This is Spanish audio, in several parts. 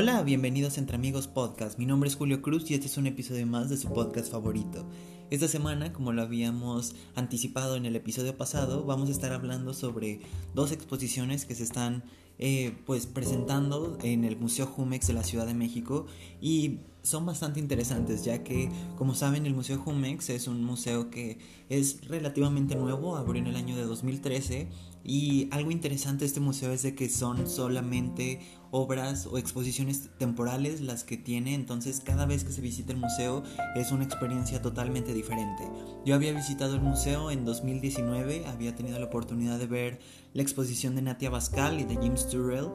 Hola, bienvenidos Entre Amigos Podcast. Mi nombre es Julio Cruz y este es un episodio más de su podcast favorito. Esta semana, como lo habíamos anticipado en el episodio pasado, vamos a estar hablando sobre dos exposiciones que se están eh, pues presentando en el Museo Jumex de la Ciudad de México y son bastante interesantes ya que como saben el Museo Jumex es un museo que es relativamente nuevo, abrió en el año de 2013 y algo interesante de este museo es de que son solamente obras o exposiciones temporales las que tiene, entonces cada vez que se visita el museo es una experiencia totalmente diferente. Yo había visitado el museo en 2019, había tenido la oportunidad de ver la exposición de Natia Bascal y de James Turrell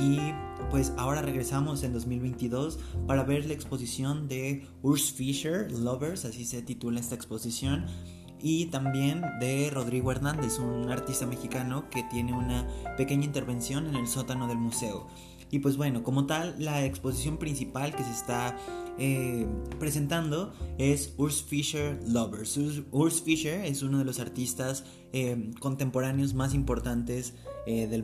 y pues ahora regresamos en 2022 para ver la exposición de Urs Fischer, Lovers, así se titula esta exposición y también de Rodrigo Hernández, un artista mexicano que tiene una pequeña intervención en el sótano del museo. Y pues bueno, como tal, la exposición principal que se está eh, presentando es Urs Fischer Lovers. Urs, Fischer es uno de los artistas eh, contemporáneos más importantes eh, del,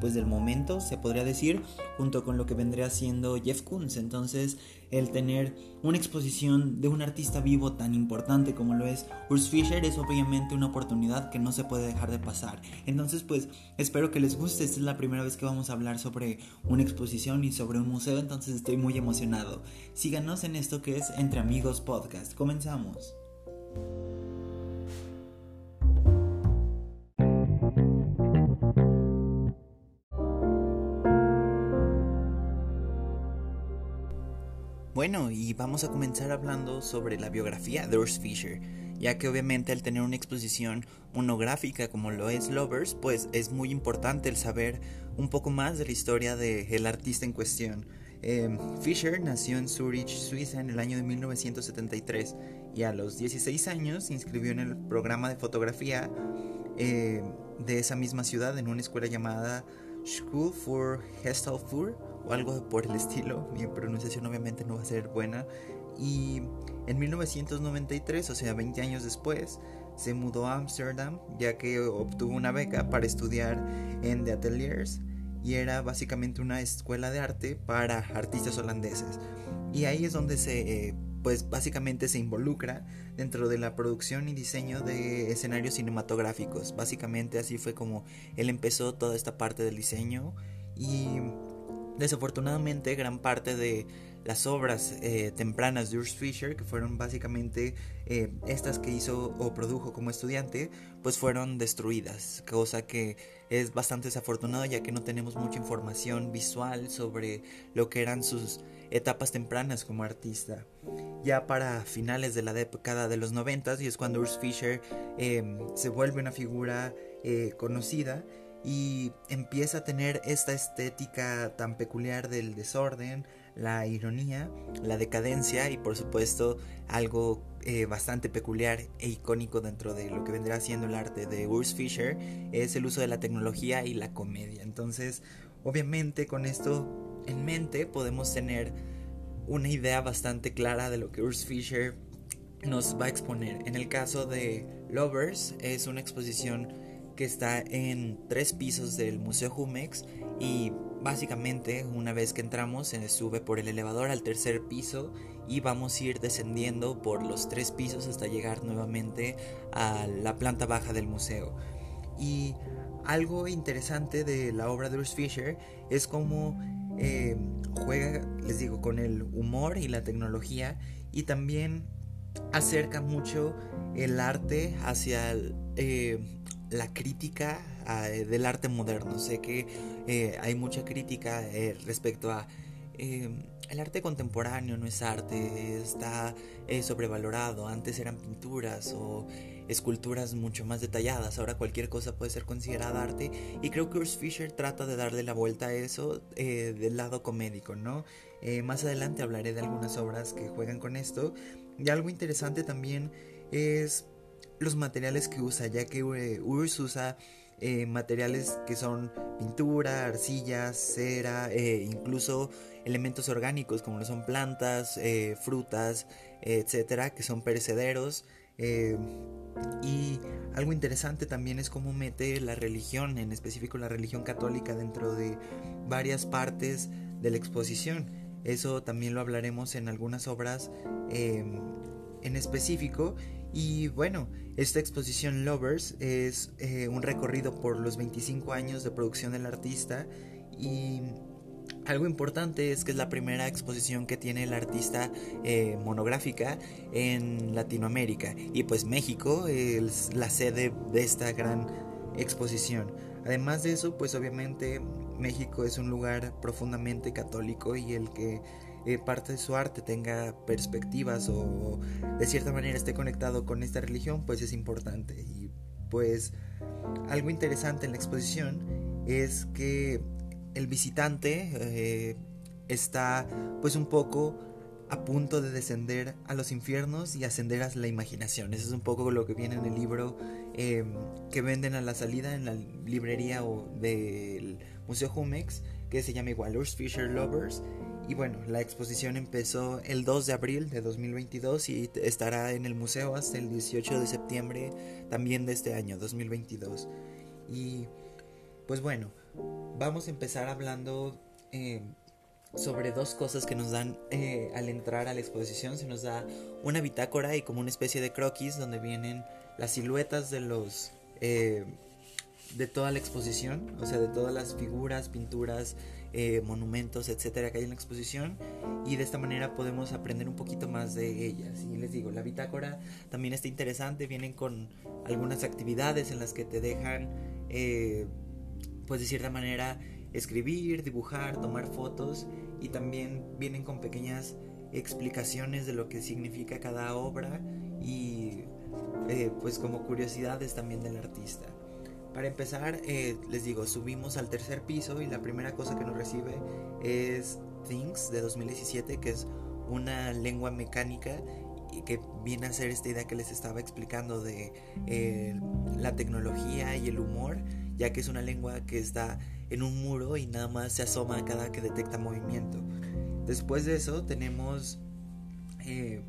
pues del momento, se podría decir, junto con lo que vendría siendo Jeff Koons. Entonces, el tener una exposición de un artista vivo tan importante como lo es Urs Fischer es obviamente una oportunidad que no se puede dejar de pasar. Entonces, pues espero que les guste. Esta es la primera vez que vamos a hablar sobre una exposición y sobre un museo, entonces estoy muy emocionado. Síganos en esto que es Entre Amigos Podcast. Comenzamos. Bueno, y vamos a comenzar hablando sobre la biografía de Urs Fischer, ya que obviamente al tener una exposición monográfica como lo es Lovers, pues es muy importante el saber un poco más de la historia del artista en cuestión. Em, Fischer nació en Zurich, Suiza, en el año de 1973 y a los 16 años se inscribió en el programa de fotografía eh, de esa misma ciudad en una escuela llamada School for Gestaltfur o algo por el estilo. Mi pronunciación obviamente no va a ser buena. Y en 1993, o sea, 20 años después, se mudó a Amsterdam ya que obtuvo una beca para estudiar en The Ateliers y era básicamente una escuela de arte para artistas holandeses. Y ahí es donde se, eh, pues básicamente se involucra dentro de la producción y diseño de escenarios cinematográficos. Básicamente así fue como él empezó toda esta parte del diseño y Desafortunadamente, gran parte de las obras eh, tempranas de Urs Fischer, que fueron básicamente eh, estas que hizo o produjo como estudiante, pues fueron destruidas, cosa que es bastante desafortunado ya que no tenemos mucha información visual sobre lo que eran sus etapas tempranas como artista. Ya para finales de la década de los 90 y es cuando Urs Fischer eh, se vuelve una figura conocida y empieza a tener esta estética tan peculiar del desorden, la ironía, la decadencia y por supuesto algo eh, bastante peculiar e icónico dentro de lo que vendrá siendo el arte de Urs Fischer es el uso de la tecnología y la comedia. Entonces, obviamente con esto en mente podemos tener una idea bastante clara de lo que Urs Fischer nos va a exponer. En el caso de Lovers es una exposición que está en tres pisos del Museo Jumex y básicamente una vez que entramos se sube por el elevador al tercer piso y vamos a ir descendiendo por los tres pisos hasta llegar nuevamente a la planta baja del museo. Y algo interesante de la obra de Urs Fischer es cómo eh, juega, les digo, con el humor y la tecnología y también acerca mucho el arte hacia el, eh, la crítica eh, del arte moderno. Sé que eh, hay mucha crítica eh, respecto a el arte contemporáneo no es arte, está sobrevalorado. Antes eran pinturas o esculturas mucho más detalladas. Ahora cualquier cosa puede ser considerada arte. Y creo que Urs Fischer trata de darle la vuelta a eso del lado comédico, ¿no? más adelante hablaré de algunas obras que juegan con esto. Y algo interesante también es los materiales que usa, ya que eh, Urs usa eh, materiales que son pintura, arcilla, cera, eh, incluso elementos orgánicos como lo son plantas, frutas, etcétera, que son perecederos. y algo interesante también es cómo mete la religión, en específico la religión católica, dentro de varias partes de la exposición. Eso también lo hablaremos en algunas obras em, en específico. Y bueno, esta exposición Lovers es eh, un recorrido por los 25 años de producción del artista y algo importante es que es la primera exposición que tiene el artista eh, monográfica en Latinoamérica y pues México es la sede de esta gran exposición. Además de eso, pues obviamente México es un lugar profundamente católico y el que eh, parte de su arte tenga perspectivas o de cierta manera esté conectado con esta religión, pues es importante. Y pues algo interesante en la exposición es que el visitante eh, está pues un poco a punto de descender a los infiernos y ascender a la imaginación. Eso es un poco lo que viene en el libro em, que venden a la salida en la librería o del Museo Jumex, que se llama igual Fisher Lovers. Y bueno, la exposición empezó el 2 de abril de 2022 y estará en el museo hasta el 18 de septiembre también de este año, 2022. Y pues bueno, vamos a empezar hablando eh, sobre dos cosas que nos dan eh, al entrar a la exposición. Se nos da una bitácora y como una especie de croquis donde vienen las siluetas de los... Eh, de toda la exposición, o sea, de todas las figuras, pinturas, monumentos, etcétera, que hay en la exposición. Y de esta manera podemos aprender un poquito más de ellas. Y les digo, la bitácora también está interesante, vienen con algunas actividades en las que te dejan pues de cierta manera escribir, dibujar, tomar fotos y también vienen con pequeñas explicaciones de lo que significa cada obra y eh, pues como curiosidades también del artista. Para empezar, eh, les digo, subimos al tercer piso y la primera cosa que nos recibe es Things de 2017, que es una lengua mecánica y que viene a ser esta idea que les estaba explicando de eh, la tecnología y el humor ya que es una lengua que está en un muro y nada más se asoma cada que detecta movimiento. Después de eso tenemos, eh,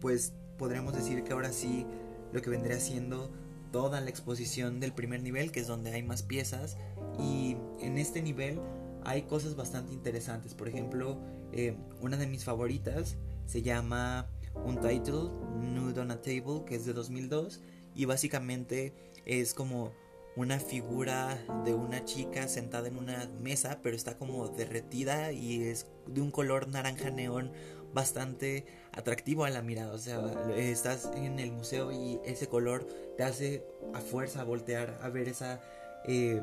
pues podríamos decir que ahora sí lo que vendría siendo toda la exposición del primer nivel, que es donde hay más piezas, y en este nivel hay cosas bastante interesantes. Por ejemplo, eh, una de mis favoritas se llama Untitled Nude on a Table, que es de 2002, y básicamente es como una figura de una chica sentada en una mesa, pero está como derretida y es de un color naranja neón bastante atractivo a la mirada. O sea, estás en el museo y ese color te hace a fuerza voltear a ver esa eh,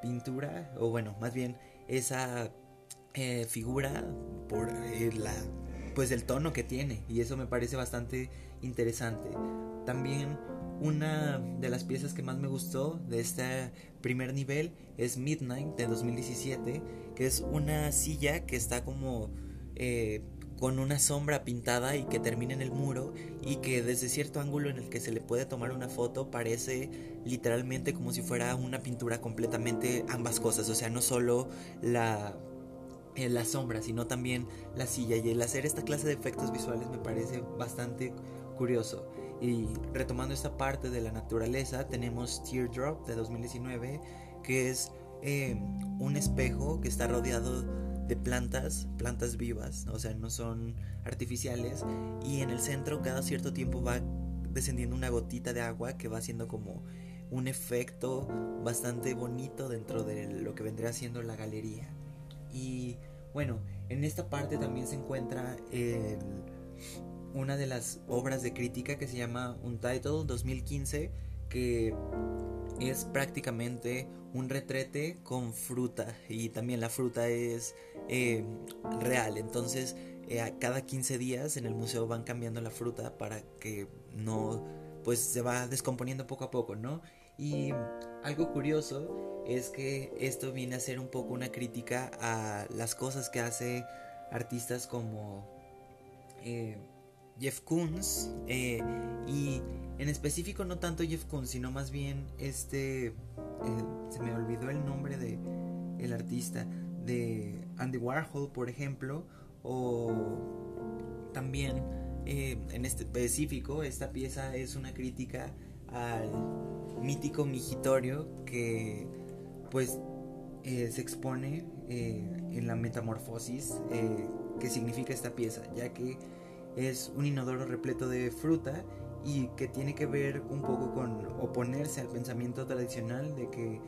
pintura, o bueno, más bien esa eh, figura por eh, la pues el tono que tiene y eso me parece bastante interesante. También una de las piezas que más me gustó de este primer nivel es Midnight de 2017, que es una silla que está como con una sombra pintada y que termina en el muro y que desde cierto ángulo en el que se le puede tomar una foto parece literalmente como si fuera una pintura completamente ambas cosas, o sea, no solo la eh, la sombra, sino también la silla y el hacer esta clase de efectos visuales me parece bastante curioso. Y retomando esta parte de la naturaleza, tenemos Teardrop de 2019, que es eh, un espejo que está rodeado de plantas, plantas vivas, o sea, no son artificiales, y en el centro cada cierto tiempo va descendiendo una gotita de agua que va haciendo como un efecto bastante bonito dentro de lo que vendría siendo la galería. Y bueno, en esta parte también se encuentra el una de las obras de crítica que se llama Untitled 2015, que es prácticamente un retrete con fruta y también la fruta es eh, real. Entonces, eh, cada 15 días en el museo van cambiando la fruta para que no, pues se va descomponiendo poco a poco, ¿no? Y algo curioso es que esto viene a ser un poco una crítica a las cosas que hace artistas como eh, Jeff Koons eh, y en específico no tanto Jeff Koons sino más bien este eh, se me olvidó el nombre de el artista de Andy Warhol por ejemplo o también eh, en este específico esta pieza es una crítica al mítico migitorio que pues se expone en la metamorfosis que significa esta pieza, ya que es un inodoro repleto de fruta y que tiene que ver un poco con oponerse al pensamiento tradicional de que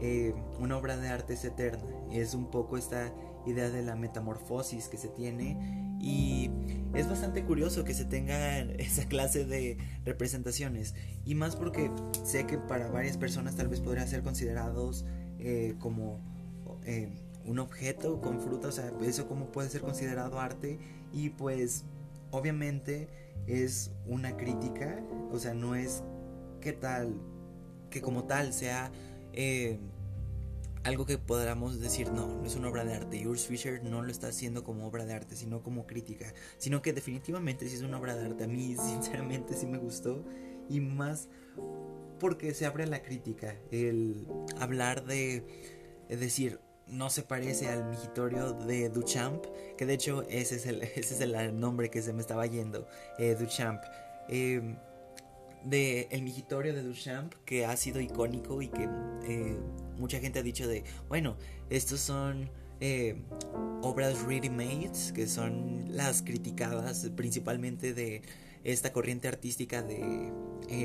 eh, una obra de arte es eterna. Es un poco esta idea de la metamorfosis que se tiene y es bastante curioso que se tenga esa clase de representaciones y más porque sé que para varias personas tal vez podría ser considerados eh, como eh, un objeto con fruta, o sea, eso como puede ser considerado arte y pues obviamente es una crítica, o sea, no es que tal, que como tal sea eh, algo que podamos decir, no, no es una obra de arte. Y Urs Fischer no lo está haciendo como obra de arte, sino como crítica, sino que definitivamente sí es una obra de arte. A mí, sinceramente, sí me gustó y más porque se abre la crítica, el hablar de, decir, no se parece al migitorio de Duchamp, que de hecho ese es el, ese es el nombre que se me estaba yendo, eh, Duchamp. Em, de el migitorio de Duchamp, que ha sido icónico y que eh, mucha gente ha dicho de, bueno, estos son eh, obras ready-made, que son las criticadas principalmente de esta corriente artística de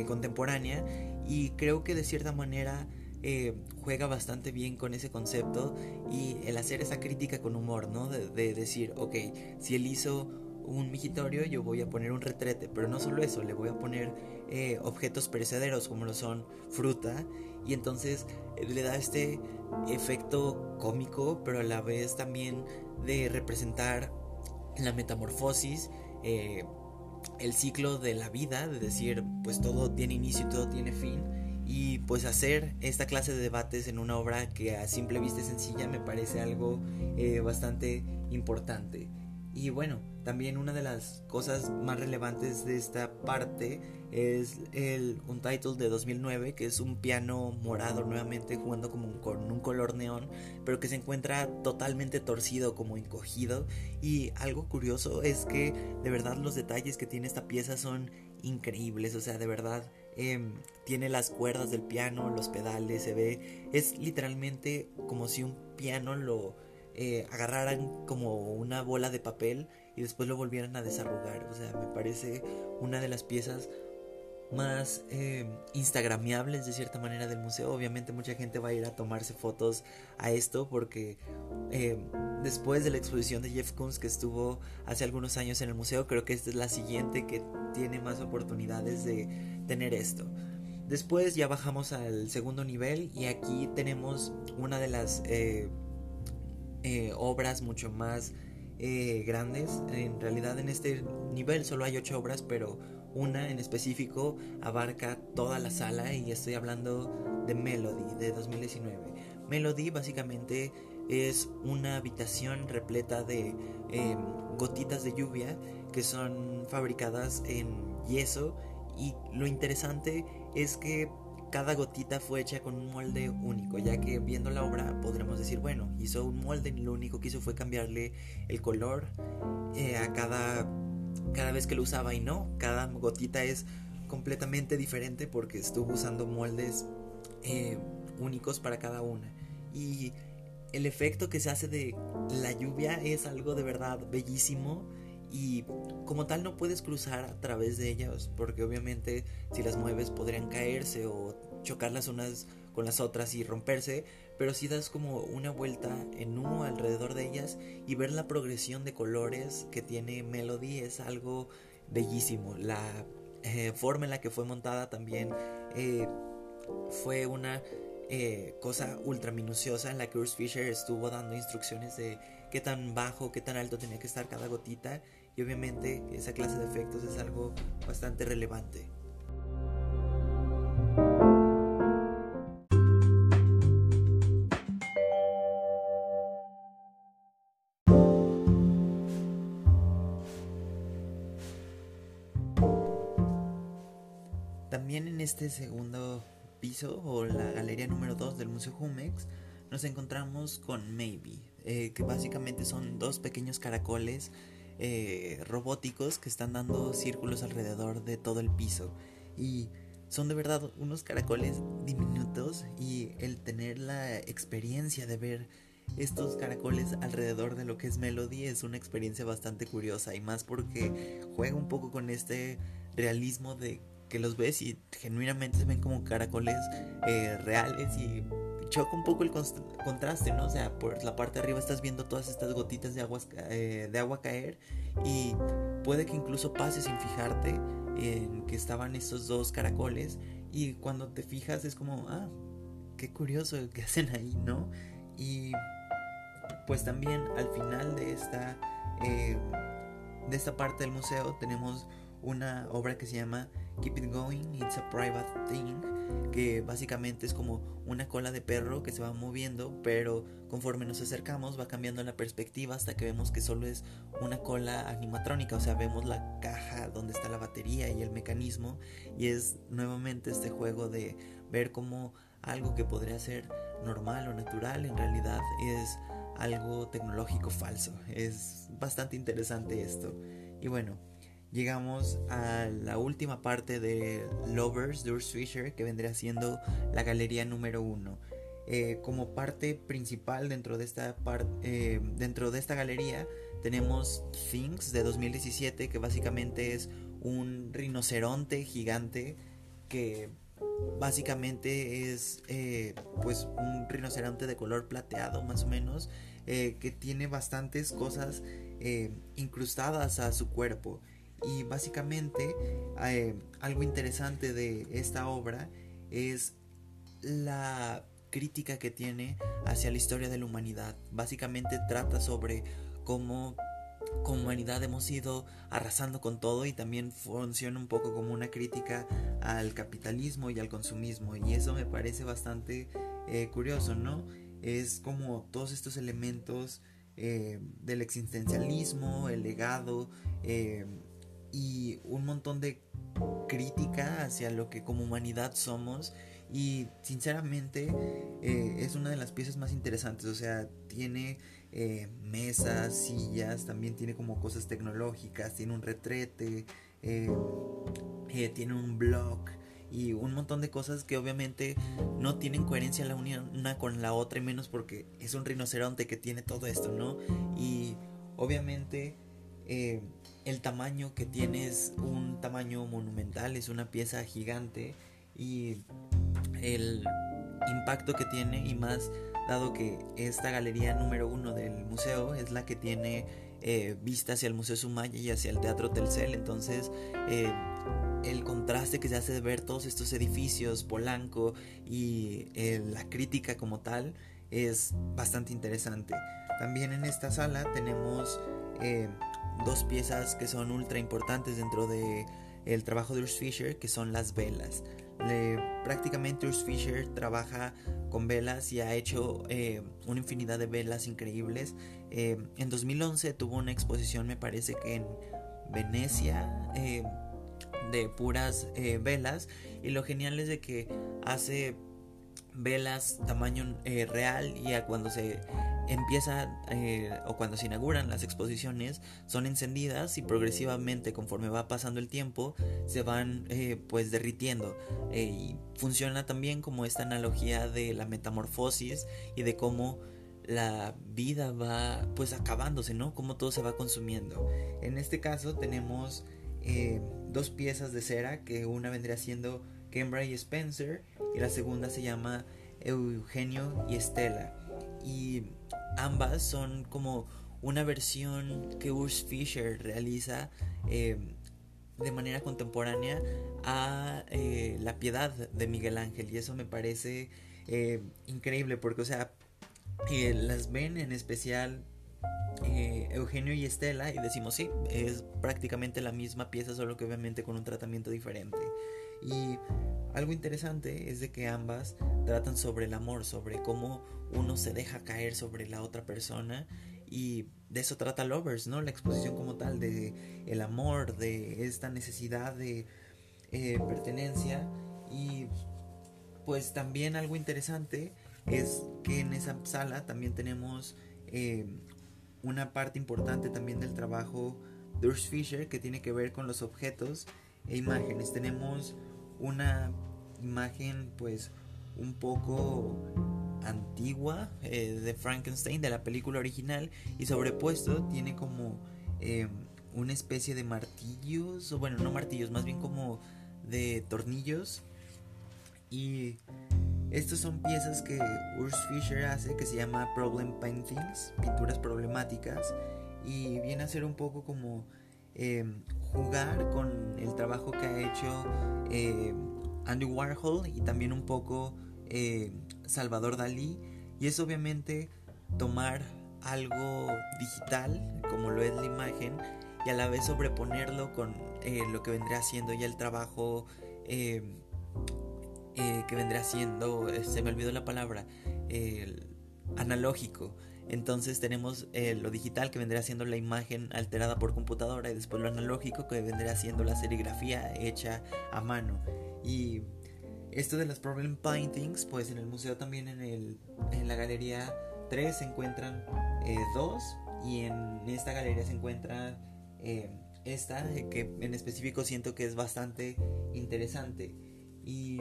contemporánea, y creo que de cierta manera eh, juega bastante bien con ese concepto y el hacer esa crítica con humor, ¿no? De, decir, ok, si él hizo un migitorio, yo voy a poner un retrete, pero no solo eso, le voy a poner eh, objetos perecederos como lo son fruta y entonces eh, le da este efecto cómico, pero a la vez también de representar la metamorfosis, el ciclo de la vida, de decir, pues todo tiene inicio y todo tiene fin y pues hacer esta clase de debates en una obra que a simple vista es sencilla me parece algo eh, bastante importante. Y bueno, también una de las cosas más relevantes de esta parte es el Untitled de 2009, que es un piano morado nuevamente jugando como con un color neón, pero que se encuentra totalmente torcido, como encogido. Y algo curioso es que de verdad los detalles que tiene esta pieza son increíbles, o sea, de verdad Em, tiene las cuerdas del piano, los pedales, se ve, es literalmente como si un piano lo eh, agarraran como una bola de papel y después lo volvieran a desarrugar. O sea, me parece una de las piezas más eh, instagramiables de cierta manera del museo. Obviamente mucha gente va a ir a tomarse fotos a esto porque eh, después de la exposición de Jeff Koons que estuvo hace algunos años en el museo, creo que esta es la siguiente que tiene más oportunidades de tener esto. Después ya bajamos al segundo nivel y aquí tenemos una de las eh, obras mucho más grandes. En realidad en este nivel solo hay ocho obras, pero una en específico abarca toda la sala y estoy hablando de Melody de 2019. Melody básicamente es una habitación repleta de em, gotitas de lluvia que son fabricadas en yeso y lo interesante es que cada gotita fue hecha con un molde único, ya que viendo la obra podremos decir, bueno, hizo un molde y lo único que hizo fue cambiarle el color eh, a cada cada vez que lo usaba y no, cada gotita es completamente diferente porque estuvo usando moldes eh, únicos para cada una. Y el efecto que se hace de la lluvia es algo de verdad bellísimo y como tal no puedes cruzar a través de ellas porque obviamente si las mueves podrían caerse o chocar las unas con las otras y romperse, pero si das como una vuelta en U alrededor de ellas y ver la progresión de colores que tiene Melody es algo bellísimo. La eh, forma en la que fue montada también eh, fue una eh, cosa ultra minuciosa en la que Urs Fisher estuvo dando instrucciones de qué tan bajo, qué tan alto tenía que estar cada gotita y obviamente esa clase de efectos es algo bastante relevante. También en este segundo piso o la galería número 2 del Museo Jumex nos encontramos con Maybe, eh, que básicamente son dos pequeños caracoles eh, robóticos que están dando círculos alrededor de todo el piso. Y son de verdad unos caracoles diminutos y el tener la experiencia de ver estos caracoles alrededor de lo que es Melody es una experiencia bastante curiosa y más porque juega un poco con este realismo de que los ves y genuinamente se ven como caracoles eh, reales y choca un poco el contraste, ¿no? O sea, por la parte de arriba estás viendo todas estas gotitas de, eh, de agua caer y puede que incluso pases sin fijarte en que estaban estos dos caracoles y cuando te fijas es como, ah, qué curioso que hacen ahí, ¿no? Y pues también al final de esta, eh, de esta parte del museo tenemos una obra que se llama Keep It Going, It's a Private Thing, que básicamente es como una cola de perro que se va moviendo, pero conforme nos acercamos va cambiando la perspectiva hasta que vemos que solo es una cola animatrónica, o sea, vemos la caja donde está la batería y el mecanismo, y es nuevamente este juego de ver cómo algo que podría ser normal o natural en realidad es algo tecnológico falso. Es bastante interesante esto. Y bueno, llegamos a la última parte de Lovers de Urs que vendría siendo la galería número uno. Eh, como parte principal dentro de esta eh, dentro de esta galería tenemos Things de 2017 que básicamente es un rinoceronte gigante que básicamente es eh, pues un rinoceronte de color plateado más o menos que tiene bastantes cosas incrustadas a su cuerpo y básicamente eh, algo interesante de esta obra es la crítica que tiene hacia la historia de la humanidad. Básicamente trata sobre cómo como humanidad hemos ido arrasando con todo y también funciona un poco como una crítica al capitalismo y al consumismo y eso me parece bastante eh, curioso, ¿no? Es como todos estos elementos eh, del existencialismo, el legado, y un montón de crítica hacia lo que como humanidad somos y sinceramente eh, es una de las piezas más interesantes, o sea, tiene eh, mesas, sillas, también tiene como cosas tecnológicas, tiene un retrete, eh, tiene un blog y un montón de cosas que obviamente no tienen coherencia la una con la otra y menos porque es un rinoceronte que tiene todo esto, ¿no? Y obviamente el tamaño que tiene es un tamaño monumental, es una pieza gigante y el impacto que tiene y más dado que esta galería número uno del museo es la que tiene eh, vista hacia el Museo Sumaya y hacia el Teatro Telcel, entonces eh, el contraste que se hace de ver todos estos edificios, Polanco y eh, la crítica como tal es bastante interesante. También en esta sala tenemos dos piezas que son ultra importantes dentro de el trabajo de Urs Fischer, que son las velas. prácticamente Urs Fischer trabaja con velas y ha hecho eh, una infinidad de velas increíbles. Eh, en 2011 tuvo una exposición, me parece que en Venecia, eh, de puras velas. Y lo genial es de que hace velas tamaño real y a cuando se empieza eh, o cuando se inauguran las exposiciones son encendidas y progresivamente conforme va pasando el tiempo se van eh, pues derritiendo eh, y funciona también como esta analogía de la metamorfosis y de cómo la vida va pues acabándose, ¿no? Cómo todo se va consumiendo. En este caso tenemos dos piezas de cera que una vendría siendo Kembra y Spencer y la segunda se llama Eugenio y Estela. Y ambas son como una versión que Urs Fischer realiza em, de manera contemporánea a eh, la piedad de Miguel Ángel y eso me parece em, increíble porque o sea eh, las ven en especial eh, Eugenio y Estela y decimos sí es prácticamente la misma pieza solo que obviamente con un tratamiento diferente y algo interesante es de que ambas tratan sobre el amor, sobre cómo uno se deja caer sobre la otra persona y de eso trata Lovers, ¿no? La exposición como tal de el amor, de esta necesidad de eh, pertenencia y pues también algo interesante es que en esa sala también tenemos eh, una parte importante también del trabajo de Urs Fischer que tiene que ver con los objetos e imágenes. Tenemos una imagen pues un poco antigua eh, de Frankenstein, de la película original, y sobrepuesto tiene como em, una especie de martillos, o bueno, no martillos, más bien como de tornillos. Y estas son piezas que Urs Fischer hace que se llama Problem Paintings, pinturas problemáticas, y viene a ser un poco como em, jugar con el trabajo que ha hecho em, Andy Warhol y también un poco eh, Salvador Dalí. Y es obviamente tomar algo digital, como lo es la imagen, y a la vez sobreponerlo con eh, lo que vendría siendo ya el trabajo eh, que vendría siendo, se me olvidó la palabra, analógico. Entonces tenemos lo digital que vendría siendo la imagen alterada por computadora y después lo analógico que vendría siendo la serigrafía hecha a mano. Y esto de las problem paintings, pues en el museo también en, el, en la galería 3 se encuentran eh, dos y en esta galería se encuentra eh, esta eh, que en específico siento que es bastante interesante. Y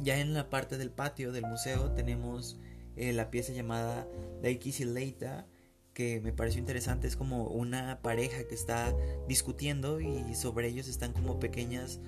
ya en la parte del patio del museo tenemos la pieza llamada Daikisi Leita que me pareció interesante es como una pareja que está discutiendo y sobre ellos están como pequeñas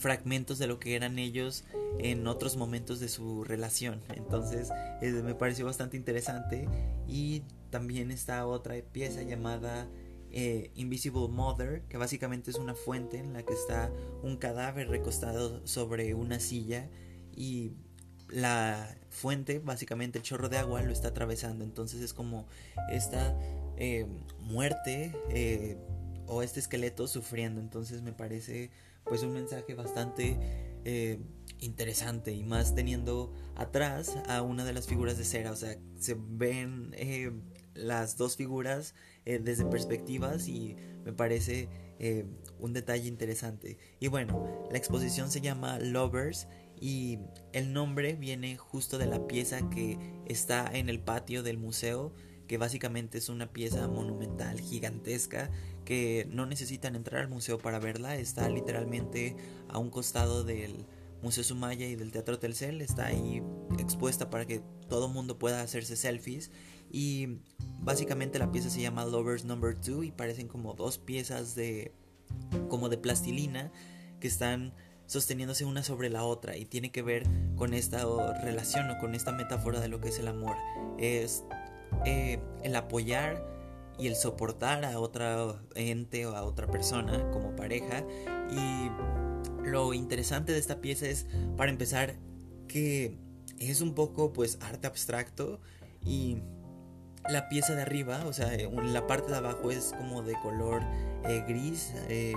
fragmentos de lo que eran ellos en otros momentos de su relación. Entonces eh, me pareció bastante interesante y también está otra pieza llamada eh, Invisible Mother, que básicamente es una fuente en la que está un cadáver recostado sobre una silla y la fuente, básicamente el chorro de agua, lo está atravesando. Entonces es como esta eh, muerte o este esqueleto sufriendo. Entonces me parece pues un mensaje bastante eh, interesante y más teniendo atrás a una de las figuras de cera, o sea, se ven eh, las dos figuras eh, desde perspectivas y me parece un detalle interesante. Y bueno, la exposición se llama Lovers y el nombre viene justo de la pieza que está en el patio del museo que básicamente es una pieza monumental gigantesca que no necesitan entrar al museo para verla, está literalmente a un costado del Museo Sumaya y del Teatro Telcel, está ahí expuesta para que todo mundo pueda hacerse selfies. Y básicamente la pieza se llama Lovers Number 2 y parecen como dos piezas de como de plastilina que están sosteniéndose una sobre la otra y tiene que ver con esta relación o con esta metáfora de lo que es el amor. Es eh, el apoyar y el soportar a otra ente o a otra persona como pareja. Y lo interesante de esta pieza es, para empezar, que es un poco pues arte abstracto y la pieza de arriba, o sea, la parte de abajo es como de color eh, gris eh,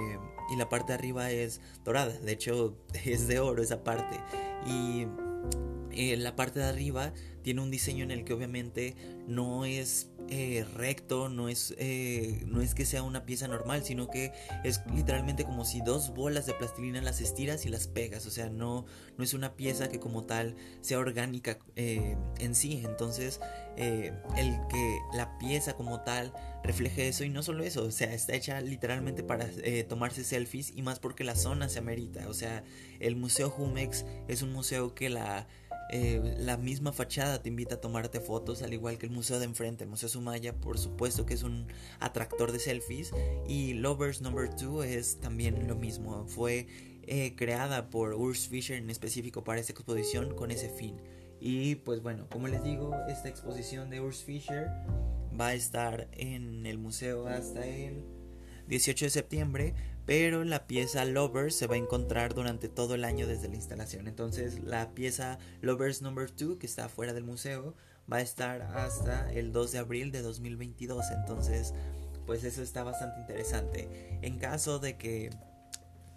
y la parte de arriba es dorada. De hecho, es de oro esa parte. Y la parte de arriba tiene un diseño en el que obviamente no es eh, recto, no es, eh, no es que sea una pieza normal, sino que es literalmente como si dos bolas de plastilina las estiras y las pegas, o sea, no, no es una pieza que como tal sea orgánica eh, en sí, entonces el que la pieza como tal refleje eso y no solo eso, o sea, está hecha literalmente para tomarse selfies y más porque la zona se amerita, o sea, el Museo Jumex es un museo que la eh, la misma fachada te invita a tomarte fotos, al igual que el museo de enfrente, el Museo Sumaya, por supuesto que es un atractor de selfies. Y Lovers Number 2 es también lo mismo, fue eh, creada por Urs Fischer en específico para esta exposición con ese fin. Y pues bueno, como les digo, esta exposición de Urs Fischer va a estar en el museo hasta el 18 de septiembre, pero la pieza Lovers se va a encontrar durante todo el año desde la instalación. Entonces la pieza Lovers Number 2 que está fuera del museo va a estar hasta el 2 de abril de 2022. Entonces pues eso está bastante interesante. En caso de que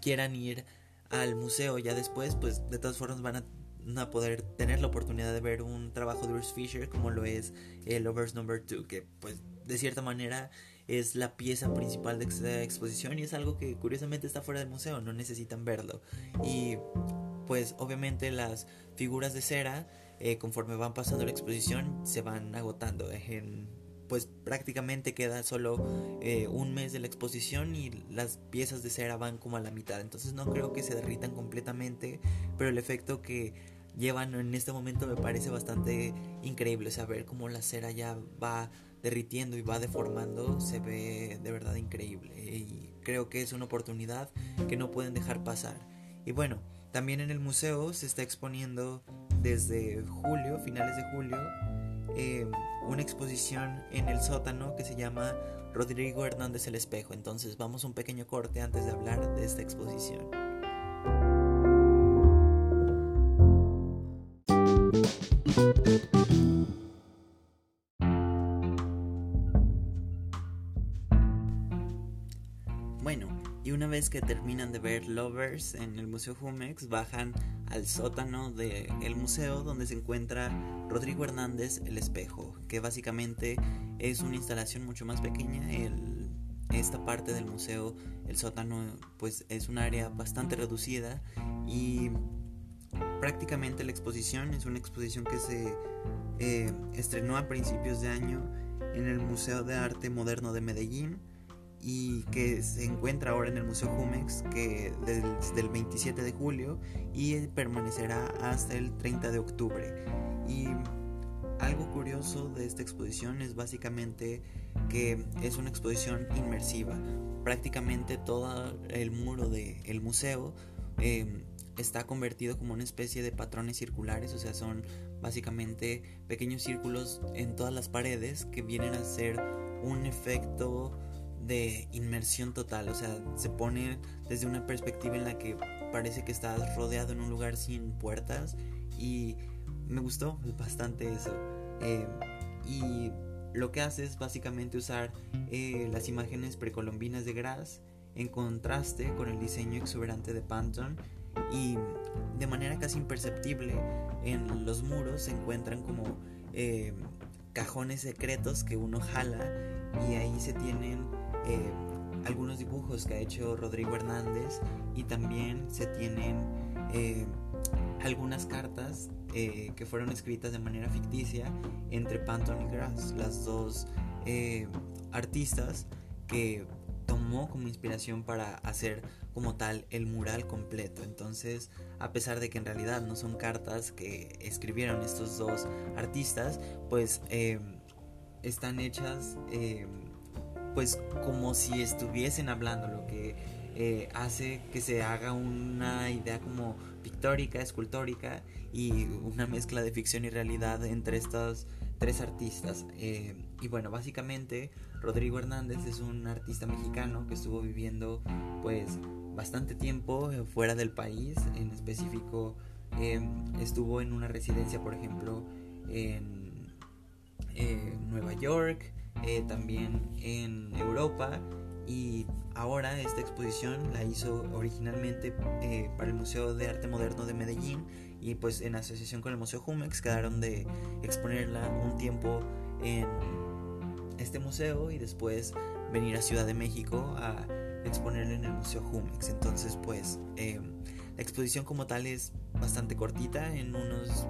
quieran ir al museo ya después, pues de todas formas van a, poder tener la oportunidad de ver un trabajo de Bruce Fisher como lo es el Lovers Number 2, que pues de cierta manera es la pieza principal de esta exposición y es algo que curiosamente está fuera del museo, no necesitan verlo. Y pues obviamente las figuras de cera, eh, conforme van pasando la exposición, se van agotando. Pues prácticamente queda solo eh, un mes de la exposición y las piezas de cera van como a la mitad. Entonces no creo que se derritan completamente, pero el efecto que llevan en este momento me parece bastante increíble saber cómo la cera ya va derritiendo y va deformando se ve de verdad increíble. Y creo que es una oportunidad que no pueden dejar pasar. Y bueno también en el museo se está exponiendo desde julio finales de julio eh, una exposición en el sótano que se llama Rodrigo Hernández el Espejo. Entonces vamos a un pequeño corte antes de hablar de esta exposición que terminan de ver Lovers en el Museo Jumex, bajan al sótano del museo donde se encuentra Rodrigo Hernández El Espejo, que básicamente es una instalación mucho más pequeña. esta parte del museo, el sótano, pues es un área bastante reducida y prácticamente la exposición es una exposición que se eh, estrenó a principios de año en el Museo de Arte Moderno de Medellín y que se encuentra ahora en el Museo Jumex que desde el 27 de julio y permanecerá hasta el 30 de octubre. Y algo curioso de esta exposición es básicamente que es una exposición inmersiva. Prácticamente todo el muro del museo eh, está convertido como una especie de patrones circulares, o sea, son básicamente pequeños círculos en todas las paredes que vienen a ser un efecto de inmersión total, o sea, se pone desde una perspectiva en la que parece que estás rodeado en un lugar sin puertas y me gustó bastante eso. Eh, y lo que hace es básicamente usar eh, las imágenes precolombinas de Gras en contraste con el diseño exuberante de Panton y de manera casi imperceptible en los muros se encuentran como eh, cajones secretos que uno jala y ahí se tienen eh, algunos dibujos que ha hecho Rodrigo Hernández y también se tienen eh, algunas cartas que fueron escritas de manera ficticia entre Panton y Grass, las dos artistas que tomó como inspiración para hacer como tal el mural completo. Entonces, a pesar de que en realidad no son cartas que escribieron estos dos artistas, pues están hechas pues como si estuviesen hablando, lo que eh, hace que se haga una idea como pictórica, escultórica y una mezcla de ficción y realidad entre estos tres artistas. Eh, y bueno, básicamente Rodrigo Hernández es un artista mexicano que estuvo viviendo pues bastante tiempo eh, fuera del país, en específico estuvo en una residencia por ejemplo en Nueva York, eh, también en Europa y ahora esta exposición la hizo originalmente eh, para el Museo de Arte Moderno de Medellín y pues en asociación con el Museo Jumex quedaron de exponerla un tiempo en este museo y después venir a Ciudad de México a exponerla en el Museo Jumex. Entonces pues eh, la exposición como tal es bastante cortita, en unos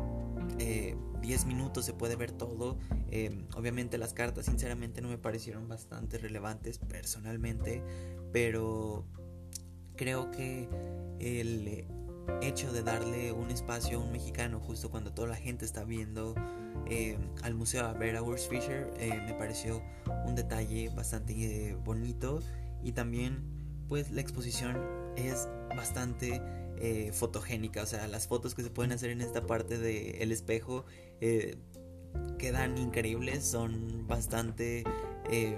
10 eh, minutos se puede ver todo. Eh, obviamente las cartas sinceramente no me parecieron bastante relevantes personalmente, pero creo que el hecho de darle un espacio a un mexicano justo cuando toda la gente está viendo eh, al museo a ver a Urs Fisher me pareció un detalle bastante bonito y también pues la exposición es bastante eh, fotogénica, o sea, las fotos que se pueden hacer en esta parte del espejo eh, quedan increíbles, son bastante eh,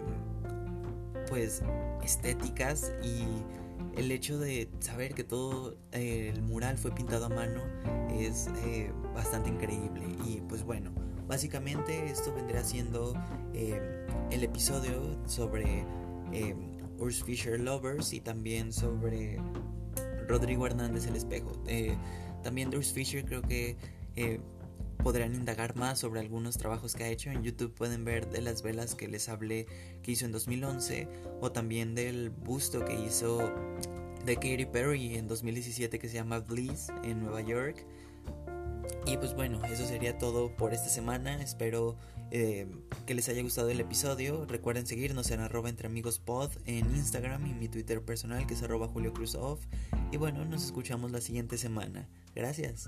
pues estéticas y el hecho de saber que todo el mural fue pintado a mano es bastante increíble. Y pues bueno, básicamente esto vendría siendo el episodio sobre Urs Fisher Lovers y también sobre Rodrigo Hernández El Espejo. Eh, también Bruce Fisher creo que eh, podrán indagar más sobre algunos trabajos que ha hecho. En YouTube pueden ver de las velas que les hablé que hizo en 2011 o también del busto que hizo de Katy Perry en 2017 que se llama Bliss en Nueva York. Y pues bueno, eso sería todo por esta semana. Espero eh, que les haya gustado el episodio. Recuerden seguirnos en arroba entre amigos pod en Instagram y mi Twitter personal que es arroba Julio Cruz Off. Y bueno, nos escuchamos la siguiente semana. Gracias.